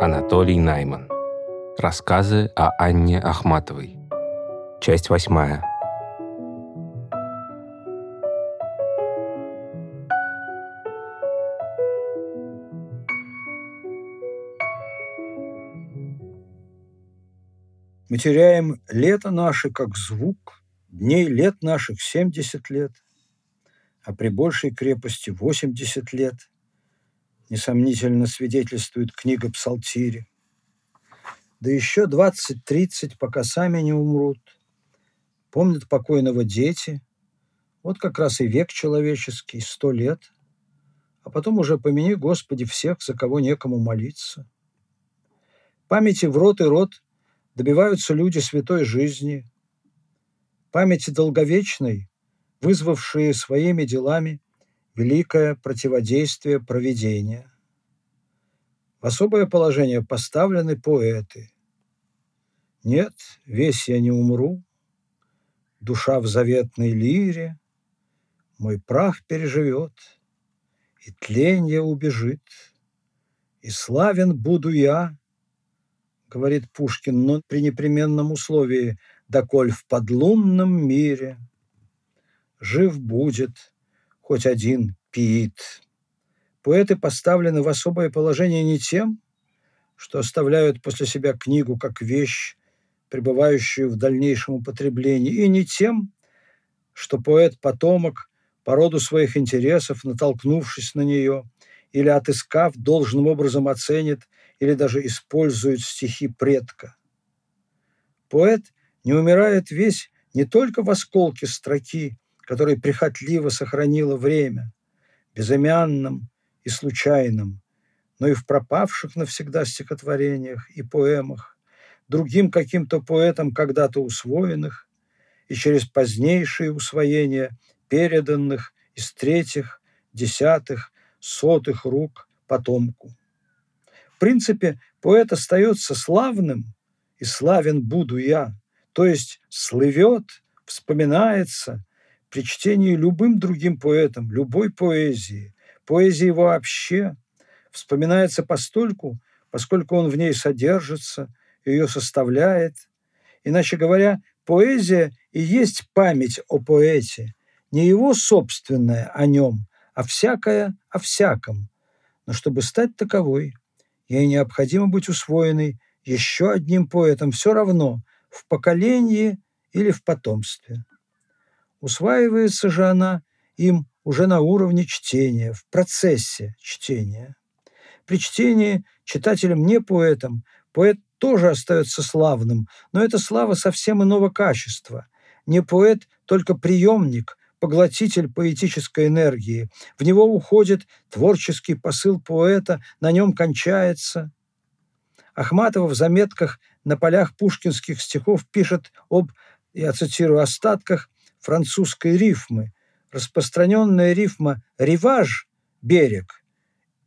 Анатолий Найман. Рассказы о Анне Ахматовой. Часть восьмая. Мы теряем лето наше как звук, дней лет наших 70 лет, а при большей крепости 80 лет – несомнительно свидетельствует книга Псалтири. Да еще 20-30, пока сами не умрут. Помнят покойного дети. Вот как раз и век человеческий, сто лет. А потом уже помяни, Господи, всех, за кого некому молиться. Памяти в рот и рот добиваются люди святой жизни. Памяти долговечной, вызвавшие своими делами великое противодействие проведения. В особое положение поставлены поэты. Нет, весь я не умру, душа в заветной лире, мой прах переживет, и тленье убежит, и славен буду я, говорит Пушкин, но при непременном условии, доколь в подлунном мире жив будет хоть один пиит. Поэты поставлены в особое положение не тем, что оставляют после себя книгу как вещь, пребывающую в дальнейшем употреблении, и не тем, что поэт-потомок по роду своих интересов, натолкнувшись на нее, или отыскав, должным образом оценит или даже использует стихи предка. Поэт не умирает весь не только в осколке строки, который прихотливо сохранило время, безымянным и случайным, но и в пропавших навсегда стихотворениях и поэмах, другим каким-то поэтам когда-то усвоенных и через позднейшие усвоения переданных из третьих, десятых, сотых рук потомку. В принципе, поэт остается славным, и славен буду я, то есть слывет, вспоминается, при чтении любым другим поэтом, любой поэзии, поэзии вообще, вспоминается постольку, поскольку он в ней содержится, ее составляет. Иначе говоря, поэзия и есть память о поэте, не его собственная о нем, а всякое о всяком. Но чтобы стать таковой, ей необходимо быть усвоенной еще одним поэтом, все равно в поколении или в потомстве. Усваивается же она им уже на уровне чтения, в процессе чтения. При чтении читателем не поэтом, поэт тоже остается славным, но это слава совсем иного качества. Не поэт, только приемник, поглотитель поэтической энергии. В него уходит творческий посыл поэта, на нем кончается. Ахматова в заметках на полях пушкинских стихов пишет об, я цитирую, остатках французской рифмы. Распространенная рифма «риваж» – берег,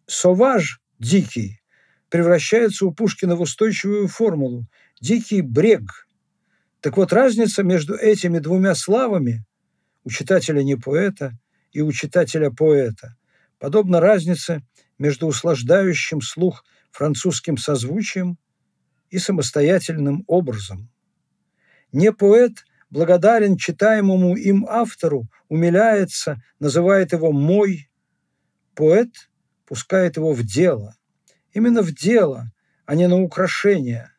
«соваж» – дикий, превращается у Пушкина в устойчивую формулу «дикий брег». Так вот, разница между этими двумя славами у читателя не поэта и у читателя поэта подобна разнице между услаждающим слух французским созвучием и самостоятельным образом. Не поэт благодарен читаемому им автору, умиляется, называет его «мой». Поэт пускает его в дело. Именно в дело, а не на украшение.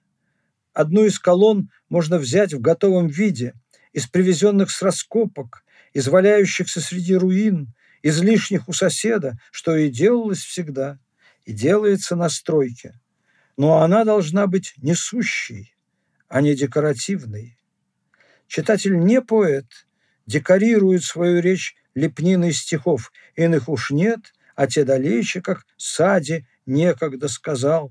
Одну из колонн можно взять в готовом виде, из привезенных с раскопок, из валяющихся среди руин, из лишних у соседа, что и делалось всегда, и делается на стройке. Но она должна быть несущей, а не декоративной. Читатель не поэт, декорирует свою речь лепниной стихов, иных уж нет, а те далече, как Сади некогда сказал,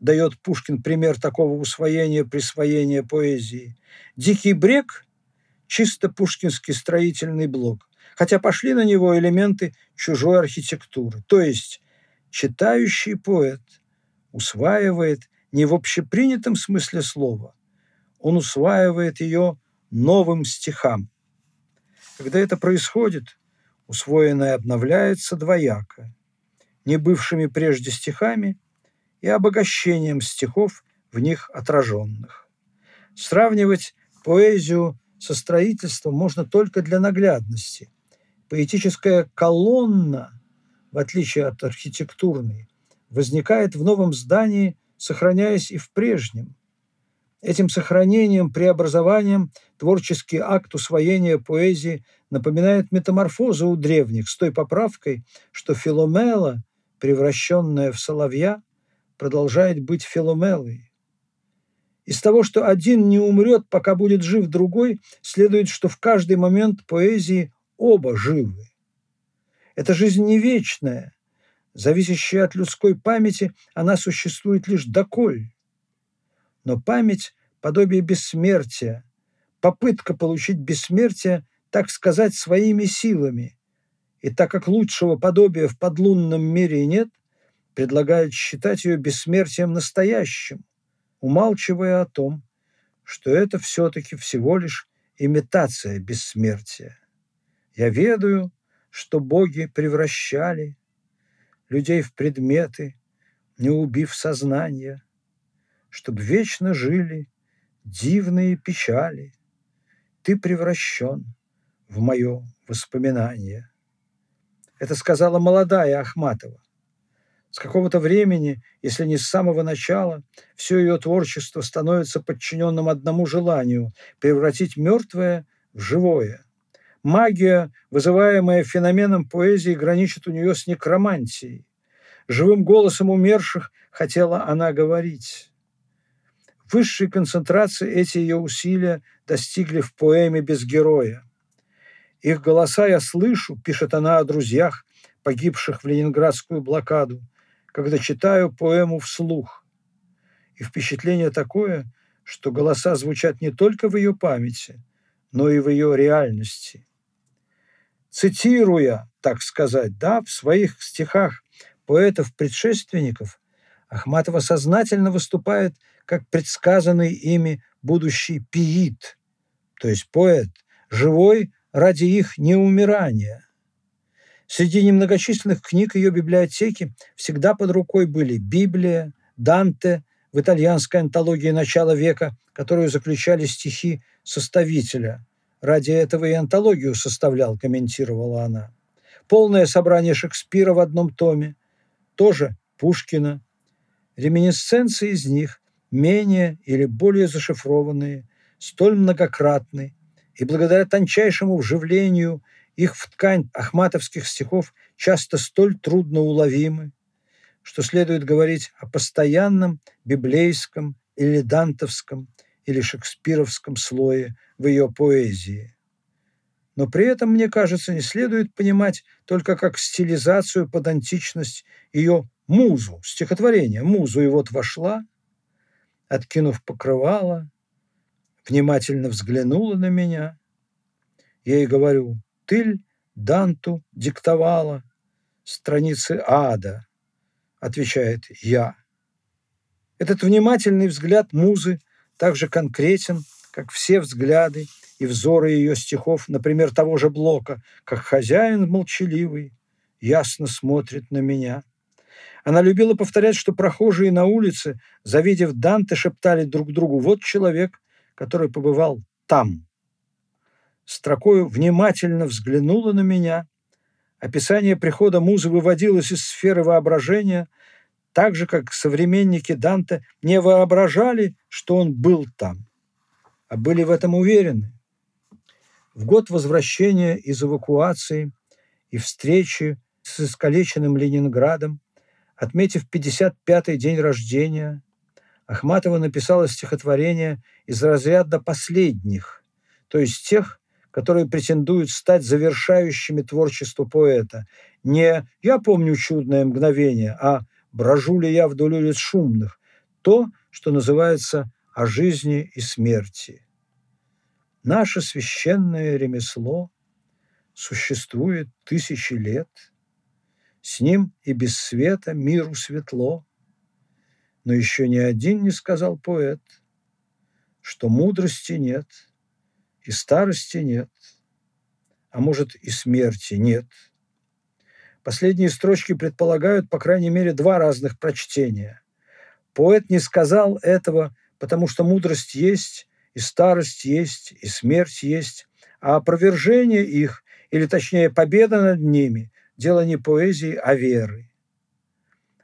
дает Пушкин пример такого усвоения, присвоения поэзии. «Дикий брег» – чисто пушкинский строительный блок, хотя пошли на него элементы чужой архитектуры. То есть читающий поэт усваивает не в общепринятом смысле слова, он усваивает ее новым стихам. Когда это происходит, усвоенное обновляется двояко. Не бывшими прежде стихами и обогащением стихов в них отраженных. Сравнивать поэзию со строительством можно только для наглядности. Поэтическая колонна, в отличие от архитектурной, возникает в новом здании, сохраняясь и в прежнем. Этим сохранением, преобразованием творческий акт усвоения поэзии напоминает метаморфозу у древних с той поправкой, что Филомела, превращенная в соловья, продолжает быть Филомелой. Из того, что один не умрет, пока будет жив другой, следует, что в каждый момент поэзии оба живы. Эта жизнь не вечная, зависящая от людской памяти, она существует лишь доколь. Но память – подобие бессмертия, попытка получить бессмертие, так сказать, своими силами. И так как лучшего подобия в подлунном мире нет, предлагает считать ее бессмертием настоящим, умалчивая о том, что это все-таки всего лишь имитация бессмертия. Я ведаю, что боги превращали людей в предметы, не убив сознания, чтоб вечно жили дивные печали. Ты превращен в мое воспоминание. Это сказала молодая Ахматова. С какого-то времени, если не с самого начала, все ее творчество становится подчиненным одному желанию – превратить мертвое в живое. Магия, вызываемая феноменом поэзии, граничит у нее с некромантией. Живым голосом умерших хотела она говорить. Высшей концентрации эти ее усилия достигли в поэме «Без героя». «Их голоса я слышу», – пишет она о друзьях, погибших в ленинградскую блокаду, когда читаю поэму вслух. И впечатление такое, что голоса звучат не только в ее памяти, но и в ее реальности. Цитируя, так сказать, да, в своих стихах поэтов-предшественников, Ахматова сознательно выступает как предсказанный ими будущий пиит, то есть поэт, живой ради их неумирания – Среди немногочисленных книг ее библиотеки всегда под рукой были Библия, Данте в итальянской антологии начала века, которую заключали стихи составителя. Ради этого и антологию составлял, комментировала она. Полное собрание Шекспира в одном томе, тоже Пушкина. Реминисценции из них, менее или более зашифрованные, столь многократны, и благодаря тончайшему вживлению их в ткань ахматовских стихов часто столь трудно уловимы, что следует говорить о постоянном библейском или дантовском или шекспировском слое в ее поэзии. Но при этом, мне кажется, не следует понимать только как стилизацию под античность ее музу, стихотворение, музу, и вот вошла, откинув покрывало, внимательно взглянула на меня. Я ей говорю, Тыль Данту диктовала страницы ада, отвечает я. Этот внимательный взгляд музы так же конкретен, как все взгляды и взоры ее стихов, например, того же Блока, как хозяин молчаливый ясно смотрит на меня. Она любила повторять, что прохожие на улице, завидев Данте, шептали друг другу «Вот человек, который побывал там» строкою внимательно взглянула на меня. Описание прихода музы выводилось из сферы воображения, так же, как современники Данте не воображали, что он был там, а были в этом уверены. В год возвращения из эвакуации и встречи с искалеченным Ленинградом, отметив 55-й день рождения, Ахматова написала стихотворение из разряда последних, то есть тех, которые претендуют стать завершающими творчество поэта. Не «я помню чудное мгновение», а «брожу ли я вдоль улиц шумных», то, что называется «о жизни и смерти». Наше священное ремесло существует тысячи лет, с ним и без света миру светло, но еще ни один не сказал поэт, что мудрости нет – и старости нет, а может и смерти нет. Последние строчки предполагают, по крайней мере, два разных прочтения. Поэт не сказал этого, потому что мудрость есть, и старость есть, и смерть есть, а опровержение их, или точнее победа над ними, дело не поэзии, а веры.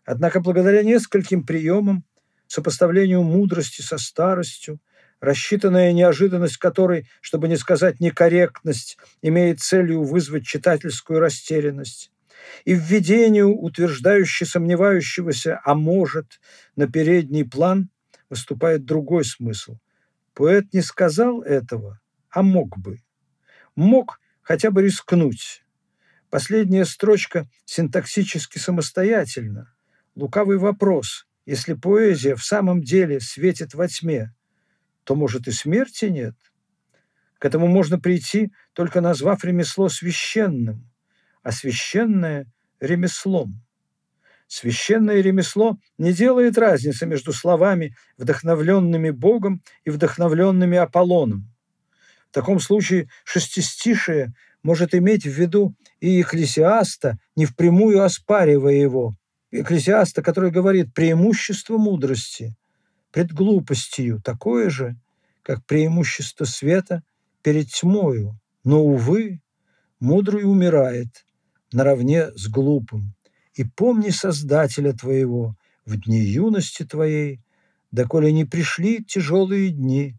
Однако благодаря нескольким приемам, сопоставлению мудрости со старостью, рассчитанная неожиданность которой, чтобы не сказать некорректность, имеет целью вызвать читательскую растерянность, и введению, утверждающей сомневающегося «а может» на передний план выступает другой смысл. Поэт не сказал этого, а мог бы. Мог хотя бы рискнуть. Последняя строчка синтаксически самостоятельна. Лукавый вопрос. Если поэзия в самом деле светит во тьме, то, может, и смерти нет? К этому можно прийти, только назвав ремесло священным, а священное – ремеслом. Священное ремесло не делает разницы между словами, вдохновленными Богом и вдохновленными Аполлоном. В таком случае шестистишие может иметь в виду и Экклесиаста, не впрямую оспаривая его. Экклесиаста, который говорит «преимущество мудрости пред глупостью такое же, как преимущество света перед тьмою, но, увы, мудрый умирает наравне с глупым. И помни Создателя твоего в дни юности твоей, доколе не пришли тяжелые дни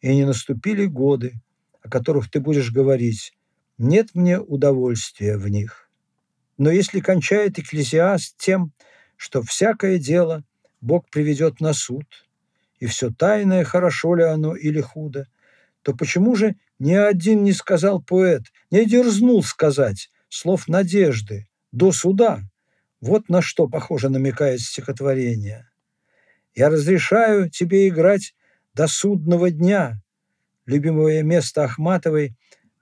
и не наступили годы, о которых ты будешь говорить, нет мне удовольствия в них. Но если кончает Экклезиаст тем, что всякое дело Бог приведет на суд, и все тайное, хорошо ли оно или худо, то почему же ни один не сказал поэт, не дерзнул сказать слов надежды до суда? Вот на что, похоже, намекает стихотворение. «Я разрешаю тебе играть до судного дня», любимое место Ахматовой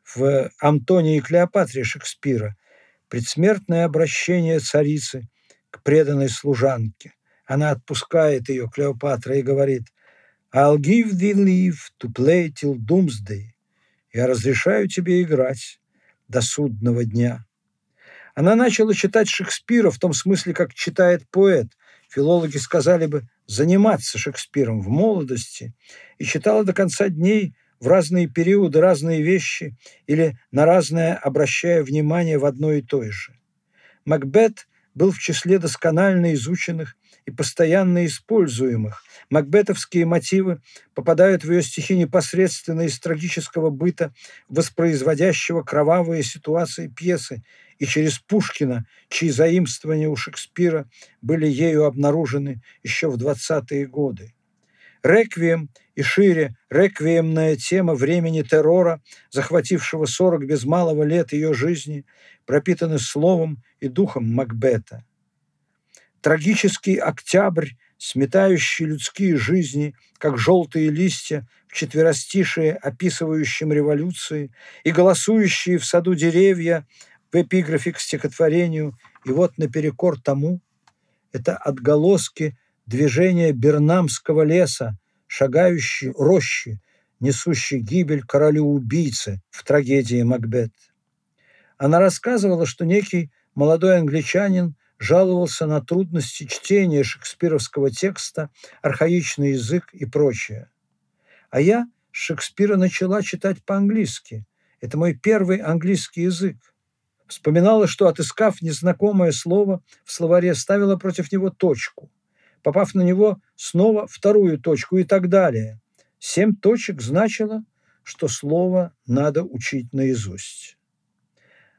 в «Антонии и Клеопатре» Шекспира, предсмертное обращение царицы к преданной служанке. Она отпускает ее, Клеопатра, и говорит, «I'll give thee leave to play till doomsday». «Я разрешаю тебе играть до судного дня». Она начала читать Шекспира в том смысле, как читает поэт. Филологи сказали бы заниматься Шекспиром в молодости и читала до конца дней в разные периоды разные вещи или на разное обращая внимание в одно и то же. Макбет был в числе досконально изученных и постоянно используемых. Макбетовские мотивы попадают в ее стихи непосредственно из трагического быта, воспроизводящего кровавые ситуации пьесы, и через Пушкина, чьи заимствования у Шекспира были ею обнаружены еще в 20-е годы. Реквием и шире реквиемная тема времени террора, захватившего 40 без малого лет ее жизни, пропитаны словом и духом Макбета. Трагический октябрь, сметающий людские жизни, как желтые листья в четверостишие, описывающем революции, и голосующие в саду деревья в эпиграфе к стихотворению, и вот наперекор тому, это отголоски движение Бернамского леса, шагающий рощи, несущий гибель королю-убийце в трагедии Макбет. Она рассказывала, что некий молодой англичанин жаловался на трудности чтения шекспировского текста, архаичный язык и прочее. А я Шекспира начала читать по-английски. Это мой первый английский язык. Вспоминала, что, отыскав незнакомое слово, в словаре ставила против него точку – попав на него, снова вторую точку и так далее. Семь точек значило, что слово надо учить наизусть.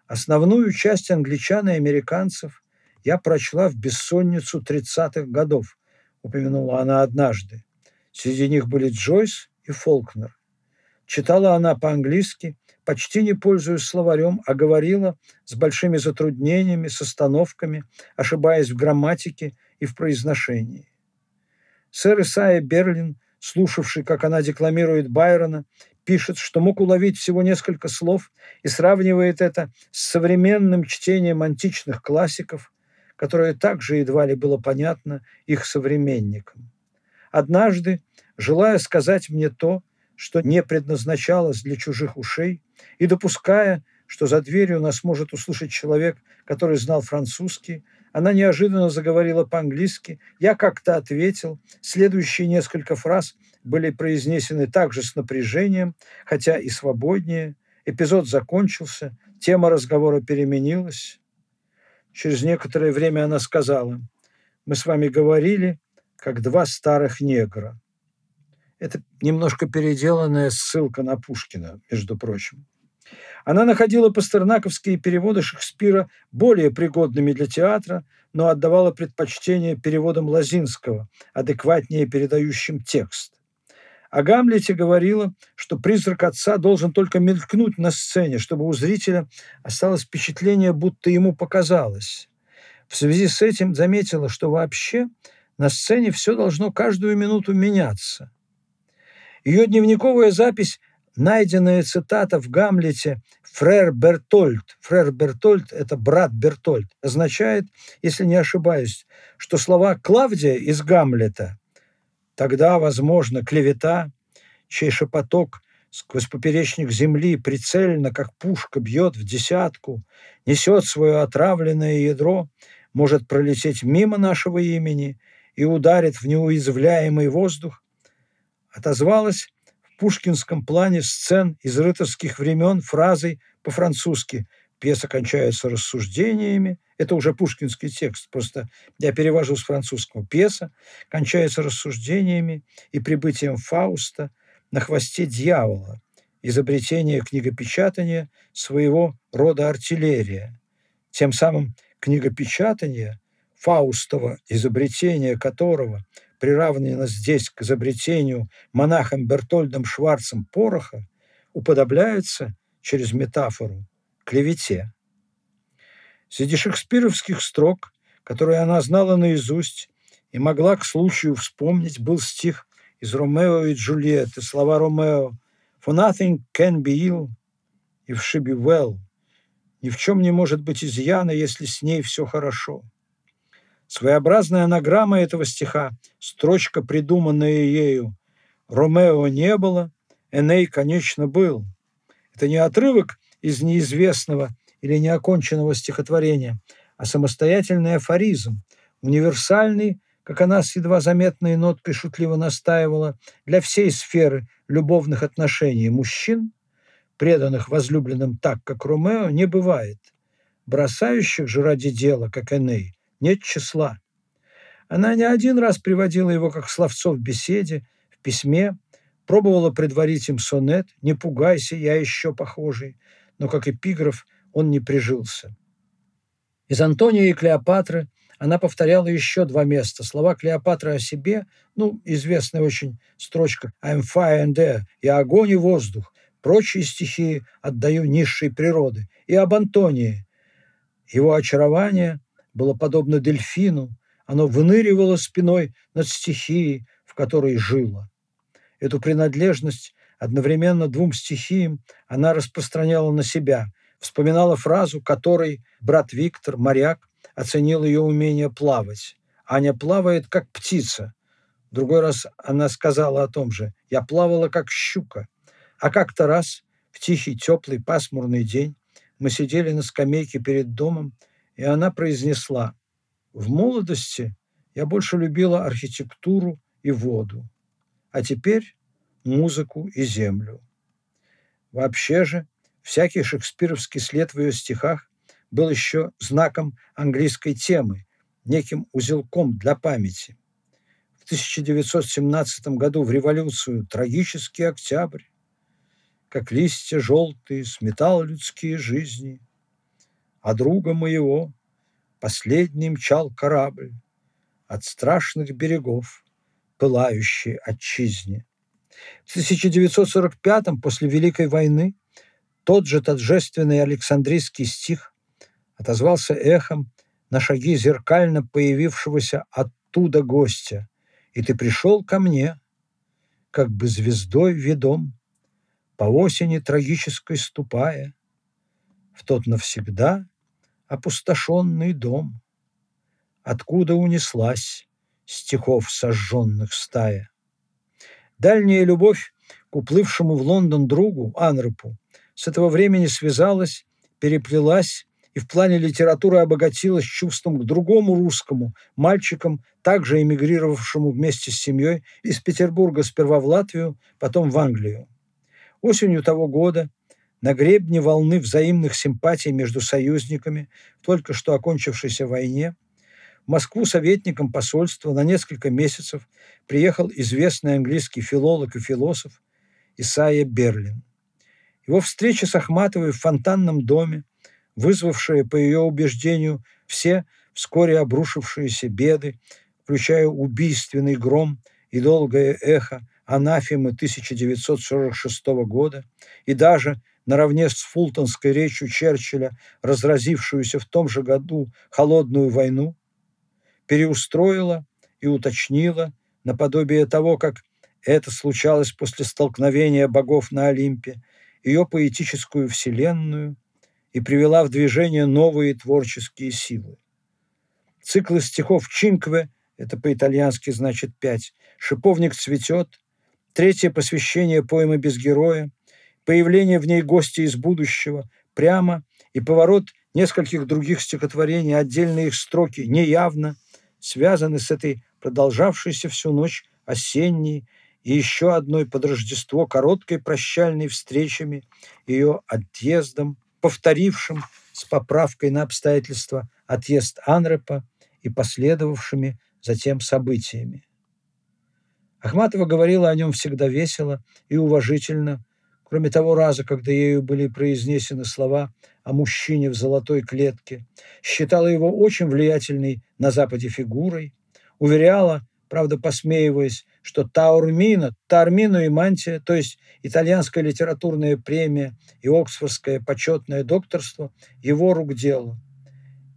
Основную часть англичан и американцев я прочла в бессонницу 30-х годов, упомянула она однажды. Среди них были Джойс и Фолкнер. Читала она по-английски, почти не пользуясь словарем, а говорила с большими затруднениями, с остановками, ошибаясь в грамматике и в произношении. Сэр Исайя Берлин, слушавший, как она декламирует Байрона, пишет, что мог уловить всего несколько слов и сравнивает это с современным чтением античных классиков, которое также едва ли было понятно их современникам. Однажды, желая сказать мне то, что не предназначалось для чужих ушей, и допуская, что за дверью нас может услышать человек, который знал французский, Она неожиданно заговорила по-английски. Я как-то ответил. Следующие несколько фраз были произнесены также с напряжением, хотя и свободнее. Эпизод закончился, тема разговора переменилась. Через некоторое время она сказала, «Мы с вами говорили, как два старых негра». Это немножко переделанная ссылка на Пушкина, между прочим. Она находила пастернаковские переводы Шекспира более пригодными для театра, но отдавала предпочтение переводам Лазинского, адекватнее передающим текст. О Гамлете говорила, что призрак отца должен только мелькнуть на сцене, чтобы у зрителя осталось впечатление, будто ему показалось. В связи с этим заметила, что вообще на сцене все должно каждую минуту меняться. Ее дневниковая запись найденная цитата в Гамлете «Фрер Бертольд». Фрер Бертольд – это брат Бертольд. Означает, если не ошибаюсь, что слова Клавдия из Гамлета «Тогда, возможно, клевета, чей шепоток сквозь поперечник земли прицельно, как пушка, бьет в десятку, несет свое отравленное ядро, может пролететь мимо нашего имени и ударит в неуязвляемый воздух», отозвалась пушкинском плане сцен из рыцарских времен фразой по-французски «Пьеса кончается рассуждениями». Это уже пушкинский текст, просто я перевожу с французского. Пьеса кончается рассуждениями и прибытием Фауста на хвосте дьявола, изобретение книгопечатания своего рода артиллерия. Тем самым книгопечатание, Фаустова изобретение которого приравнено здесь к изобретению монахом Бертольдом Шварцем пороха, уподобляются через метафору клевете. Среди шекспировских строк, которые она знала наизусть и могла к случаю вспомнить, был стих из «Ромео и Джульетты», слова Ромео «For nothing can be ill if she be well». Ни в чем не может быть изъяна, если с ней все хорошо. Своеобразная анаграмма этого стиха, строчка, придуманная ею. «Ромео не было, Эней, конечно, был». Это не отрывок из неизвестного или неоконченного стихотворения, а самостоятельный афоризм, универсальный, как она с едва заметной ноткой шутливо настаивала, для всей сферы любовных отношений мужчин, преданных возлюбленным так, как Ромео, не бывает. Бросающих же ради дела, как Эней, нет числа. Она не один раз приводила его как словцо в беседе, в письме, пробовала предварить им сонет «Не пугайся, я еще похожий», но как эпиграф он не прижился. Из Антония и Клеопатры она повторяла еще два места. Слова Клеопатры о себе, ну, известная очень строчка «I'm fire and air» – «Я огонь и воздух», прочие стихи отдаю низшей природы. И об Антонии. Его очарование было подобно дельфину, оно выныривало спиной над стихией, в которой жило. Эту принадлежность одновременно двум стихиям она распространяла на себя, вспоминала фразу, которой брат Виктор, моряк, оценил ее умение плавать. Аня плавает, как птица. Другой раз она сказала о том же. Я плавала, как щука. А как-то раз, в тихий, теплый, пасмурный день, мы сидели на скамейке перед домом, и она произнесла, «В молодости я больше любила архитектуру и воду, а теперь музыку и землю». Вообще же, всякий шекспировский след в ее стихах был еще знаком английской темы, неким узелком для памяти. В 1917 году в революцию «Трагический октябрь», как листья желтые сметал людские жизни – а друга моего последний мчал корабль от страшных берегов, пылающей отчизне. В 1945-м, после Великой войны, тот же торжественный Александрийский стих отозвался эхом на шаги зеркально появившегося оттуда гостя. «И ты пришел ко мне, как бы звездой ведом, по осени трагической ступая, в тот навсегда опустошенный дом, откуда унеслась стихов сожженных стая. Дальняя любовь к уплывшему в Лондон другу Анрепу с этого времени связалась, переплелась и в плане литературы обогатилась чувством к другому русскому, мальчикам, также эмигрировавшему вместе с семьей из Петербурга сперва в Латвию, потом в Англию. Осенью того года на гребне волны взаимных симпатий между союзниками только что окончившейся войне в Москву советником посольства на несколько месяцев приехал известный английский филолог и философ Исайя Берлин. Его встреча с Ахматовой в фонтанном доме, вызвавшая, по ее убеждению, все вскоре обрушившиеся беды, включая убийственный гром и долгое эхо анафемы 1946 года и даже наравне с фултонской речью Черчилля, разразившуюся в том же году холодную войну, переустроила и уточнила наподобие того, как это случалось после столкновения богов на Олимпе, ее поэтическую вселенную и привела в движение новые творческие силы. Циклы стихов Чинкве, это по-итальянски значит пять, «Шиповник цветет», третье посвящение поэмы «Без героя», появление в ней гостя из будущего, прямо и поворот нескольких других стихотворений, отдельные их строки неявно связаны с этой продолжавшейся всю ночь осенней и еще одной под Рождество короткой прощальной встречами, ее отъездом, повторившим с поправкой на обстоятельства отъезд Анрепа и последовавшими затем событиями. Ахматова говорила о нем всегда весело и уважительно, кроме того раза, когда ею были произнесены слова о мужчине в золотой клетке, считала его очень влиятельной на Западе фигурой, уверяла, правда посмеиваясь, что Таурмина, Таурмино и Мантия, то есть итальянская литературная премия и Оксфордское почетное докторство, его рук дело.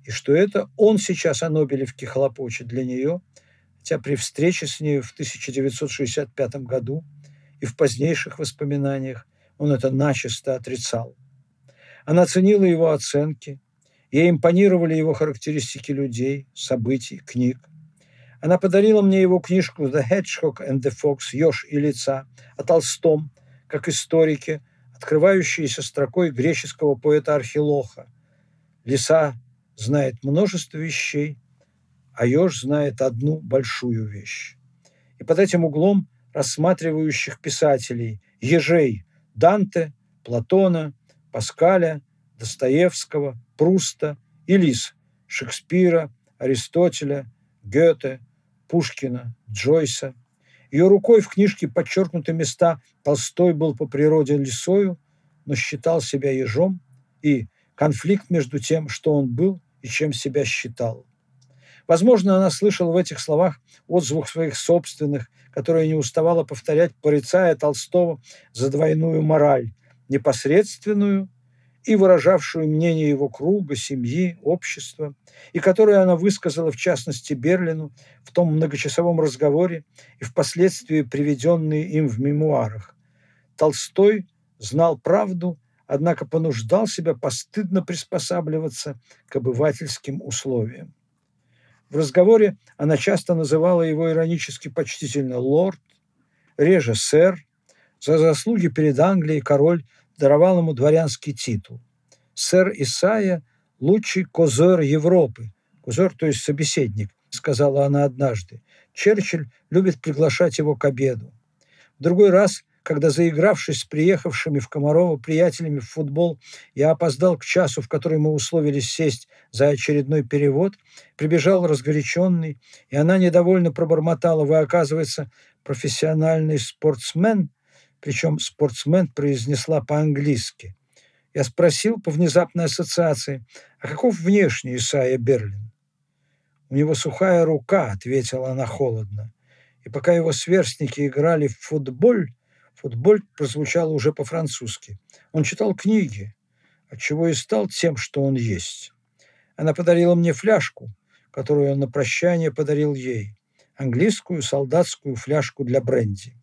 И что это он сейчас о Нобелевке хлопочет для нее, хотя при встрече с ней в 1965 году и в позднейших воспоминаниях он это начисто отрицал. Она ценила его оценки, ей импонировали его характеристики людей, событий, книг. Она подарила мне его книжку «The Hedgehog and the Fox. Ёж и лица» о Толстом, как историке, открывающейся строкой греческого поэта Архилоха. Лиса знает множество вещей, а еж знает одну большую вещь. И под этим углом рассматривающих писателей, ежей, Данте, Платона, Паскаля, Достоевского, Пруста и Шекспира, Аристотеля, Гёте, Пушкина, Джойса. Ее рукой в книжке подчеркнуты места Толстой был по природе лисою, но считал себя ежом, и конфликт между тем, что он был и чем себя считал. Возможно, она слышала в этих словах отзвук своих собственных, которые не уставала повторять, порицая Толстого за двойную мораль, непосредственную и выражавшую мнение его круга, семьи, общества, и которую она высказала, в частности, Берлину в том многочасовом разговоре и впоследствии приведенные им в мемуарах. Толстой знал правду, однако понуждал себя постыдно приспосабливаться к обывательским условиям. В разговоре она часто называла его иронически почтительно «лорд», реже «сэр». За заслуги перед Англией король даровал ему дворянский титул. «Сэр Исайя – лучший козер Европы». Козер, то есть собеседник, сказала она однажды. Черчилль любит приглашать его к обеду. В другой раз – когда, заигравшись с приехавшими в Комарово приятелями в футбол, я опоздал к часу, в который мы условились сесть за очередной перевод, прибежал разгоряченный, и она недовольно пробормотала, вы, оказывается, профессиональный спортсмен, причем спортсмен произнесла по-английски. Я спросил по внезапной ассоциации, а каков внешний Исайя Берлин? «У него сухая рука», — ответила она холодно. И пока его сверстники играли в футбол, Футболь прозвучало уже по-французски. Он читал книги, отчего и стал тем, что он есть. Она подарила мне фляжку, которую он на прощание подарил ей. Английскую солдатскую фляжку для бренди.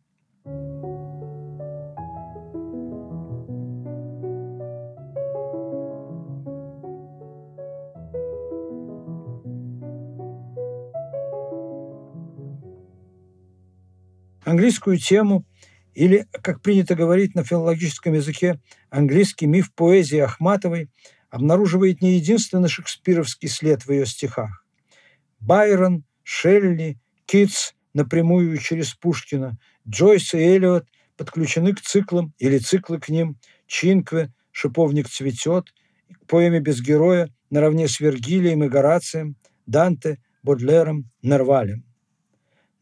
Английскую тему или, как принято говорить на филологическом языке, английский миф поэзии Ахматовой обнаруживает не единственный шекспировский след в ее стихах. Байрон, Шелли, Китс напрямую через Пушкина, Джойс и Эллиот подключены к циклам или циклы к ним, Чинкве, «Шиповник цветет», к поэме «Без героя» наравне с Вергилием и Горацием, Данте, Бодлером, Нервалем.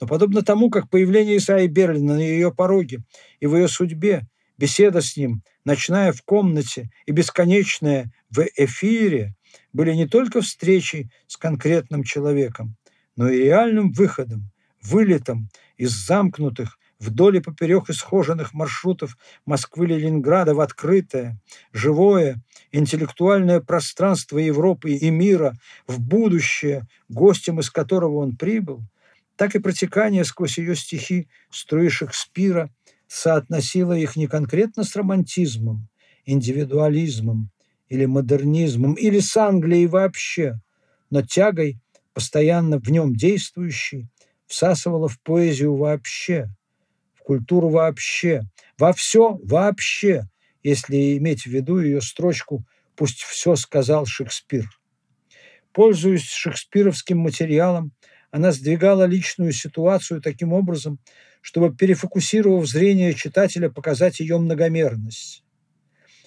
Но подобно тому, как появление Исаи Берлина на ее пороге и в ее судьбе, беседа с ним, ночная в комнате и бесконечная в эфире были не только встречей с конкретным человеком, но и реальным выходом, вылетом из замкнутых вдоль и поперек исхоженных маршрутов Москвы-Ленинграда в открытое, живое, интеллектуальное пространство Европы и мира, в будущее, гостем из которого он прибыл, так и протекание сквозь ее стихи струи Шекспира соотносило их не конкретно с романтизмом, индивидуализмом или модернизмом, или с Англией вообще, но тягой, постоянно в нем действующей, всасывала в поэзию вообще, в культуру вообще, во все вообще, если иметь в виду ее строчку «Пусть все сказал Шекспир». Пользуясь шекспировским материалом, она сдвигала личную ситуацию таким образом, чтобы, перефокусировав зрение читателя, показать ее многомерность.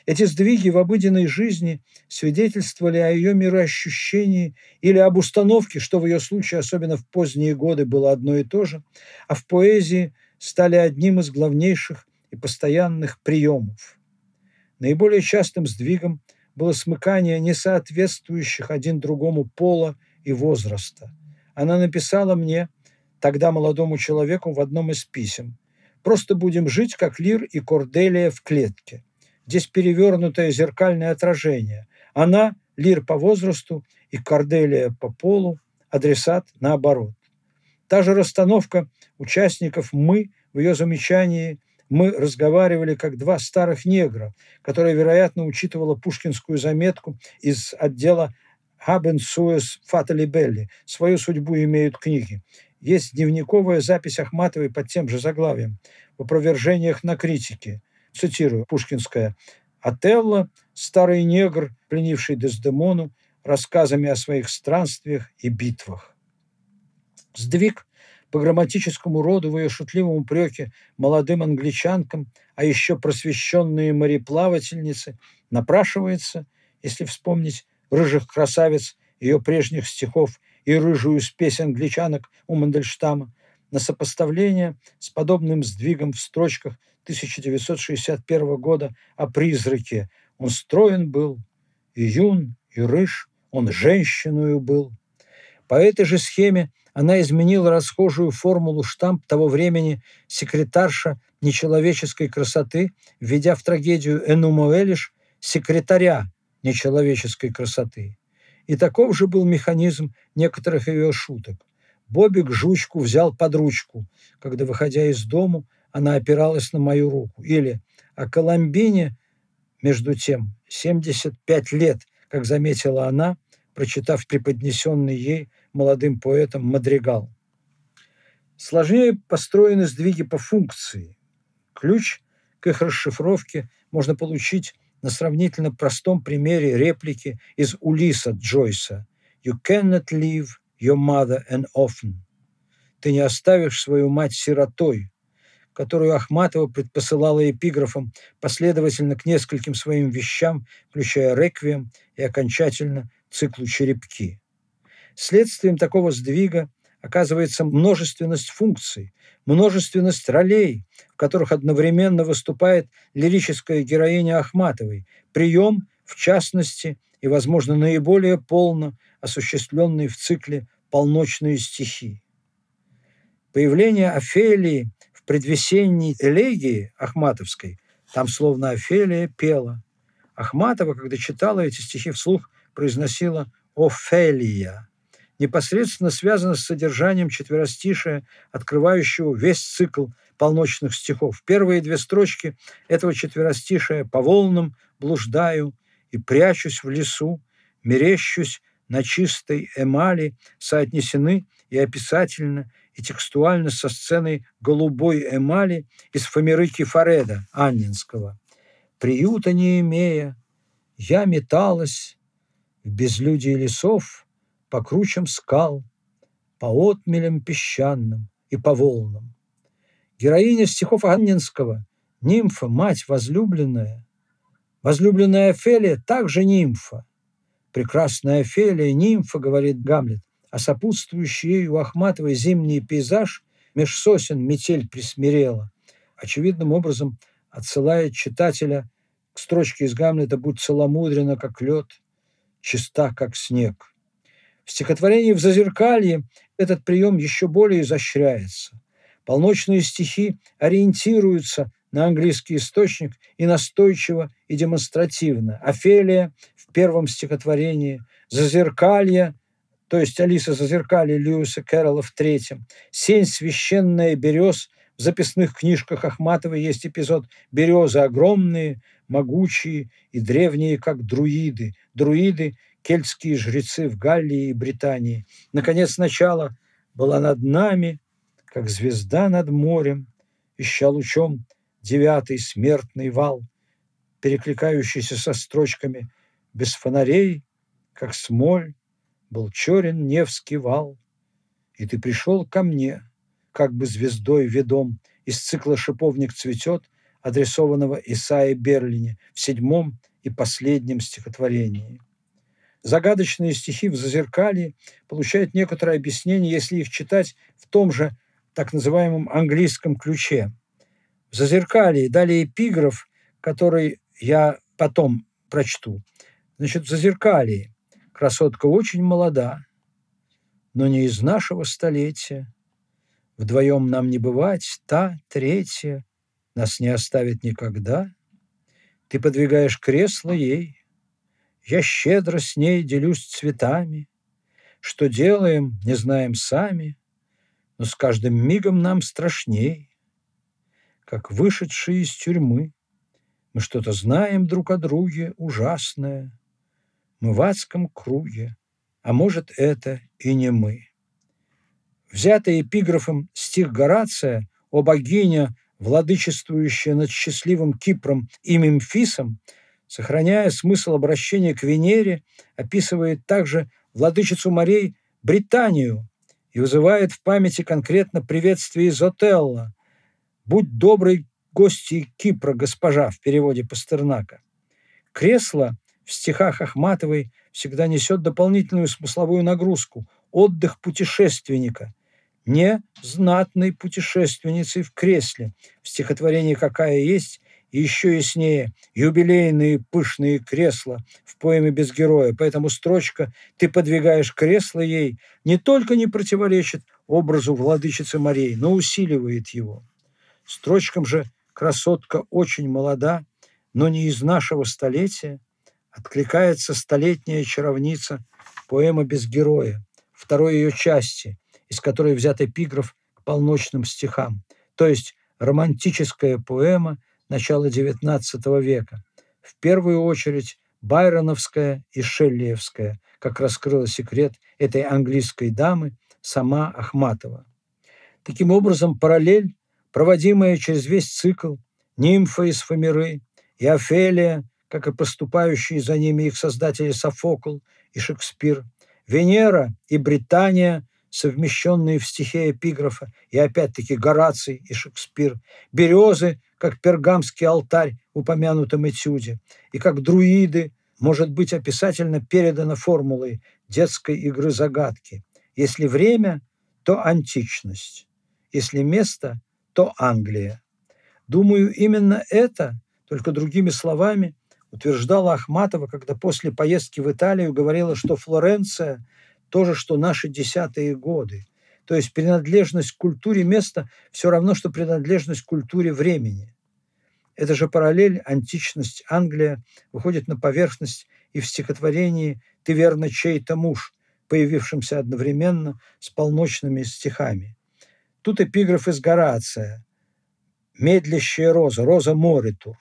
Эти сдвиги в обыденной жизни свидетельствовали о ее мироощущении или об установке, что в ее случае, особенно в поздние годы, было одно и то же, а в поэзии стали одним из главнейших и постоянных приемов. Наиболее частым сдвигом было смыкание несоответствующих один другому пола и возраста. Она написала мне, тогда молодому человеку, в одном из писем, «Просто будем жить, как Лир и Корделия в клетке». Здесь перевернутое зеркальное отражение. Она – Лир по возрасту и Корделия по полу, адресат наоборот. Та же расстановка участников «мы» в ее замечании мы разговаривали как два старых негра, которая, вероятно, учитывала пушкинскую заметку из отдела «Haben sues fatali belli» – «Свою судьбу имеют книги». Есть дневниковая запись Ахматовой под тем же заглавием в опровержениях на критике – цитирую, Пушкинская, «Отелло, старый негр, пленивший Дездемону, рассказами о своих странствиях и битвах». Сдвиг по грамматическому роду в ее шутливом упреке молодым англичанкам, а еще просвещенные мореплавательницы, напрашивается, если вспомнить рыжих красавиц ее прежних стихов и рыжую спесь англичанок у Мандельштама, на сопоставление с подобным сдвигом в строчках 1961 года о призраке. Он строен был, и юн, и рыж, он женщиною был. По этой же схеме она изменила расхожую формулу штамп того времени секретарша нечеловеческой красоты, введя в трагедию Энумо Элиш секретаря нечеловеческой красоты. И таков же был механизм некоторых ее шуток. Бобик жучку взял под ручку, когда, выходя из дому, она опиралась на мою руку. Или о Коломбине, между тем, 75 лет, как заметила она, прочитав преподнесенный ей молодым поэтом мадригал. Сложнее построены сдвиги по функции. Ключ к их расшифровке можно получить на сравнительно простом примере реплики из Улиса Джойса «You cannot leave your mother an orphan». «Ты не оставишь свою мать сиротой», которую Ахматова предпосылала эпиграфом последовательно к нескольким своим вещам, включая «Реквием» и окончательно циклу «Черепки». Следствием такого сдвига оказывается множественность функций, множественность ролей, в которых одновременно выступает лирическая героиня Ахматовой, прием, в частности, и, возможно, наиболее полно осуществленный в цикле «Полночные стихи». Появление Офелии предвесенней элегии Ахматовской там словно Офелия пела. Ахматова, когда читала эти стихи вслух, произносила «Офелия», непосредственно связано с содержанием четверостишия, открывающего весь цикл полночных стихов. Первые две строчки этого четверостишия «По волнам блуждаю и прячусь в лесу, мерещусь на чистой эмали» соотнесены и описательно, и текстуально со сценой голубой эмали из Фомеры Кефареда Аннинского. Приюта не имея, Я металась в безлюдии лесов, по кручам скал, по отмелям песчаным и по волнам. Героиня стихов Анненского, нимфа, мать возлюбленная, возлюбленная Офелия также нимфа. Прекрасная Офелия, нимфа, говорит Гамлет, а сопутствующий ею Ахматовой зимний пейзаж меж сосен метель присмирела, очевидным образом отсылает читателя к строчке из Гамлета «Будь целомудрена, как лед, чиста, как снег». В стихотворении «В зазеркалье» этот прием еще более изощряется. Полночные стихи ориентируются на английский источник и настойчиво, и демонстративно. Офелия в первом стихотворении, Зазеркалье, то есть Алиса Зазеркалье Льюиса Кэрролла в третьем, Сень священная берез, в записных книжках Ахматовой есть эпизод «Березы огромные, могучие и древние, как друиды». Друиды – кельтские жрецы в Галлии и Британии. Наконец, начало была над нами, как звезда над морем, ища лучом девятый смертный вал, перекликающийся со строчками «Без фонарей, как смоль, был черен Невский вал, и ты пришел ко мне, как бы звездой ведом, из цикла «Шиповник цветет», адресованного Исаи Берлине в седьмом и последнем стихотворении. Загадочные стихи в зазеркалье получают некоторое объяснение, если их читать в том же так называемом английском ключе. В зазеркалье далее эпиграф, который я потом прочту. Значит, в зазеркалье красотка очень молода, но не из нашего столетия. Вдвоем нам не бывать, та, третья, нас не оставит никогда. Ты подвигаешь кресло ей, я щедро с ней делюсь цветами. Что делаем, не знаем сами, но с каждым мигом нам страшней. Как вышедшие из тюрьмы, мы что-то знаем друг о друге ужасное. Мы в адском круге, а может, это и не мы. Взятый эпиграфом стих Горация о богине, владычествующая над счастливым Кипром и Мемфисом, сохраняя смысл обращения к Венере, описывает также владычицу морей Британию и вызывает в памяти конкретно приветствие из Отелла «Будь добрый гости Кипра, госпожа» в переводе Пастернака. Кресло в стихах Ахматовой всегда несет дополнительную смысловую нагрузку – отдых путешественника, не знатной путешественницей в кресле. В стихотворении «Какая есть» и еще яснее юбилейные пышные кресла в поэме «Без героя». Поэтому строчка «Ты подвигаешь кресло ей» не только не противоречит образу владычицы морей, но усиливает его. Строчкам же «Красотка очень молода, но не из нашего столетия» откликается столетняя чаровница поэма «Без героя», второй ее части, из которой взят эпиграф к полночным стихам, то есть романтическая поэма – начала XIX века. В первую очередь байроновская и шеллиевская, как раскрыла секрет этой английской дамы сама Ахматова. Таким образом, параллель, проводимая через весь цикл, нимфа из Фомеры и Офелия, как и поступающие за ними их создатели Софокл и Шекспир, Венера и Британия совмещенные в стихе эпиграфа, и опять-таки Гораций и Шекспир, березы, как пергамский алтарь в упомянутом этюде, и как друиды, может быть описательно передана формулой детской игры загадки. Если время, то античность, если место, то Англия. Думаю, именно это, только другими словами, утверждала Ахматова, когда после поездки в Италию говорила, что Флоренция то же, что наши десятые годы. То есть принадлежность к культуре места все равно, что принадлежность к культуре времени. Это же параллель, античность Англия выходит на поверхность и в стихотворении «Ты верно чей-то муж», появившемся одновременно с полночными стихами. Тут эпиграф из Горация «Медлящая роза, роза Моритур».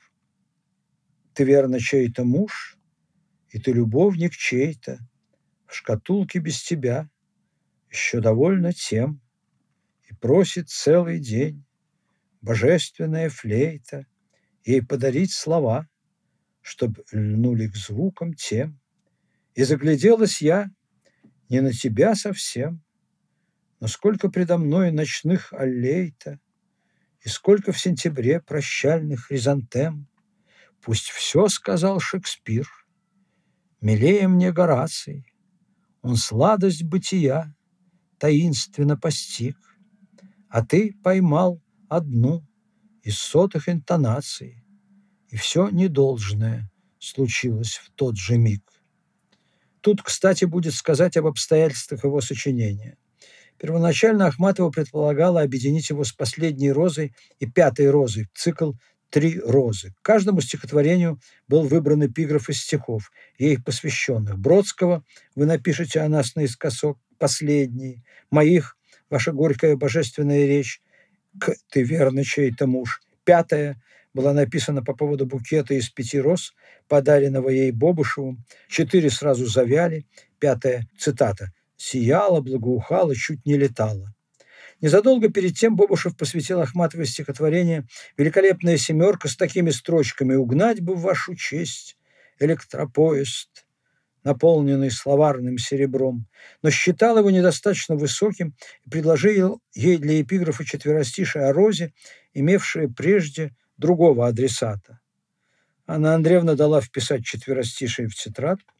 «Ты верно чей-то муж, и ты любовник чей-то, в шкатулке без тебя, еще довольно тем, и просит целый день божественная флейта ей подарить слова, чтоб льнули к звукам тем. И загляделась я не на тебя совсем, но сколько предо мной ночных аллей-то, и сколько в сентябре прощальных хризантем. Пусть все сказал Шекспир, милее мне Гораций, он сладость бытия таинственно постиг, а ты поймал одну из сотых интонаций, и все недолжное случилось в тот же миг. Тут, кстати, будет сказать об обстоятельствах его сочинения. Первоначально Ахматова предполагала объединить его с «Последней розой» и «Пятой розой» в цикл «Три розы». К каждому стихотворению был выбран эпиграф из стихов, ей посвященных. Бродского «Вы напишете о нас наискосок», «Последний», моих «Ваша горькая божественная речь», «К ты верно чей-то муж», «Пятая», была написана по поводу букета из пяти роз, подаренного ей Бобушевым. Четыре сразу завяли. Пятая цитата «Сияла, благоухала, чуть не летала». Незадолго перед тем Бобушев посвятил Ахматовой стихотворение «Великолепная семерка» с такими строчками «Угнать бы в вашу честь электропоезд, наполненный словарным серебром, но считал его недостаточно высоким и предложил ей для эпиграфа четверостишие о розе, имевшее прежде другого адресата. Анна Андреевна дала вписать четверостишие в тетрадку,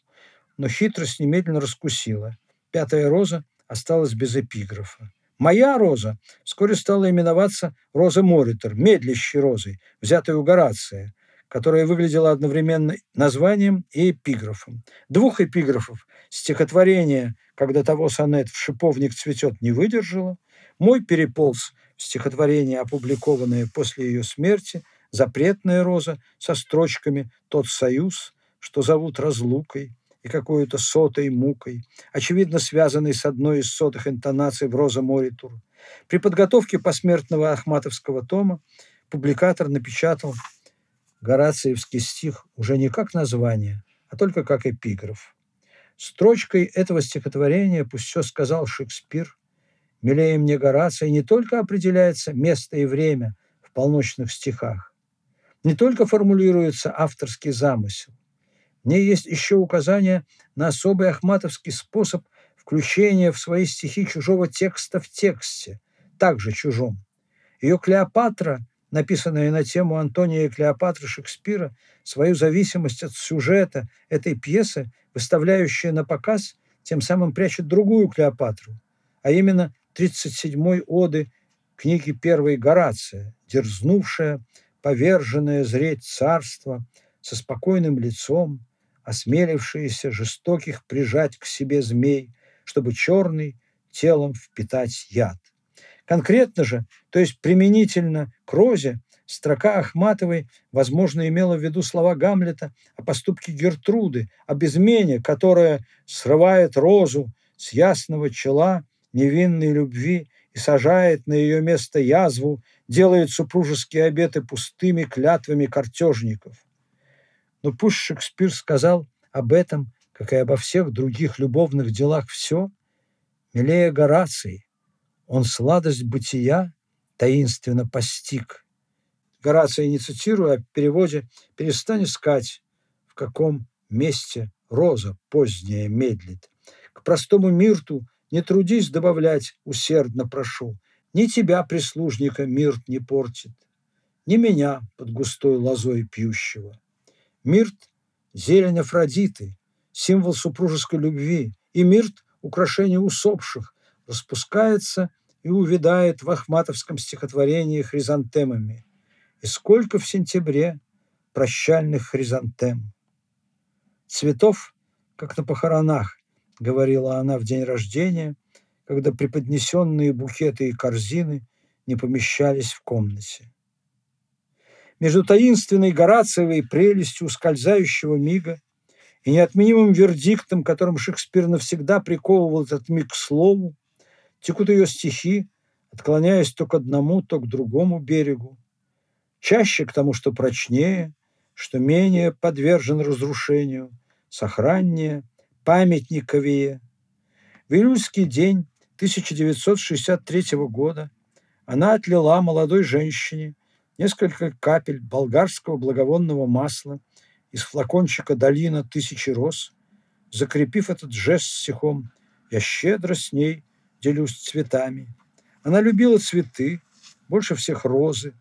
но хитрость немедленно раскусила. Пятая роза осталась без эпиграфа. Моя роза вскоре стала именоваться Роза Моритер, медлящей розой, взятой у Горация, которая выглядела одновременно названием и эпиграфом. Двух эпиграфов стихотворение «Когда того сонет в шиповник цветет» не выдержало, мой переполз стихотворение, опубликованное после ее смерти, запретная роза со строчками «Тот союз, что зовут разлукой», и какой-то сотой мукой, очевидно связанной с одной из сотых интонаций в «Роза Моритур». При подготовке посмертного Ахматовского тома публикатор напечатал Горациевский стих уже не как название, а только как эпиграф. Строчкой этого стихотворения, пусть все сказал Шекспир, милее мне Горация, не только определяется место и время в полночных стихах, не только формулируется авторский замысел. В ней есть еще указание на особый ахматовский способ включения в свои стихи чужого текста в тексте, также чужом. Ее Клеопатра, написанная на тему Антония и Клеопатры Шекспира, свою зависимость от сюжета этой пьесы, выставляющая на показ, тем самым прячет другую Клеопатру, а именно 37-й оды книги первой Горация, дерзнувшая поверженное зреть царство со спокойным лицом, осмелившиеся жестоких прижать к себе змей, чтобы черный телом впитать яд. Конкретно же, то есть применительно к Розе, строка Ахматовой, возможно, имела в виду слова Гамлета о поступке Гертруды, об измене, которая срывает Розу с ясного чела невинной любви и сажает на ее место язву, делает супружеские обеты пустыми клятвами картежников. Но пусть Шекспир сказал об этом, как и обо всех других любовных делах, все, милее Гораций, он сладость бытия таинственно постиг. Горация не цитирую, а в переводе «перестань искать, в каком месте роза поздняя медлит. К простому мирту не трудись добавлять, усердно прошу. Ни тебя, прислужника, мирт не портит, ни меня под густой лозой пьющего. Мирт – зелень Афродиты, символ супружеской любви, и мирт – украшение усопших, распускается и увядает в ахматовском стихотворении хризантемами. И сколько в сентябре прощальных хризантем. Цветов, как на похоронах, говорила она в день рождения, когда преподнесенные букеты и корзины не помещались в комнате. Между таинственной Горациевой прелестью ускользающего мига и неотменимым вердиктом, которым Шекспир навсегда приковывал этот миг к слову, текут ее стихи, отклоняясь то к одному, то к другому берегу. Чаще к тому, что прочнее, что менее подвержен разрушению, сохраннее, памятниковее. В день 1963 года она отлила молодой женщине несколько капель болгарского благовонного масла из флакончика долина тысячи роз. Закрепив этот жест стихом, я щедро с ней делюсь цветами. Она любила цветы, больше всех розы.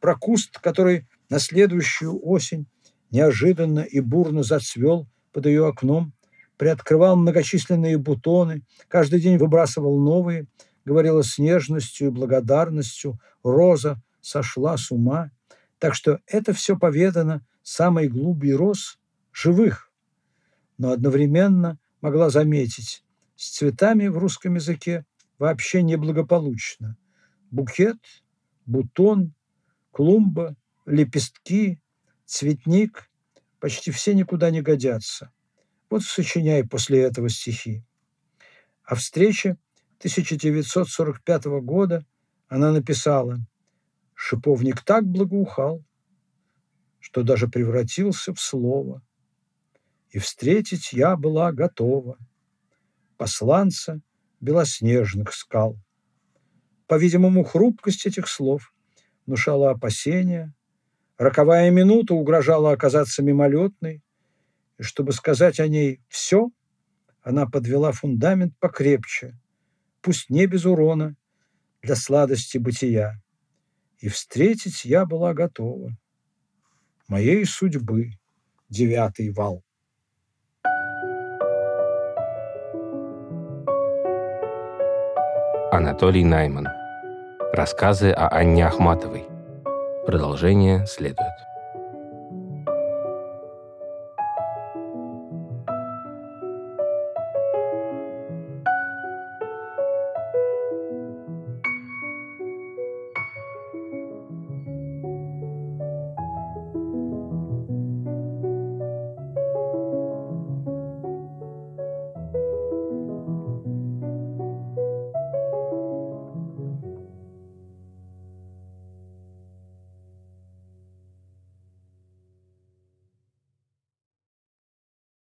Про куст, который на следующую осень неожиданно и бурно зацвел под ее окном, приоткрывал многочисленные бутоны, каждый день выбрасывал новые, говорила с нежностью и благодарностью, роза сошла с ума. Так что это все поведано самой глуби роз живых, но одновременно могла заметить, с цветами в русском языке вообще неблагополучно. Букет, бутон, клумба, лепестки, цветник почти все никуда не годятся. Вот сочиняй после этого стихи. О встрече 1945 года она написала «Шиповник так благоухал, что даже превратился в слово, и встретить я была готова. Посланца белоснежных скал». По-видимому, хрупкость этих слов внушала опасения, роковая минута угрожала оказаться мимолетной, и чтобы сказать о ней все, она подвела фундамент покрепче – пусть не без урона, для сладости бытия. И встретить я была готова. Моей судьбы девятый вал. Анатолий Найман. Рассказы о Анне Ахматовой. Продолжение следует.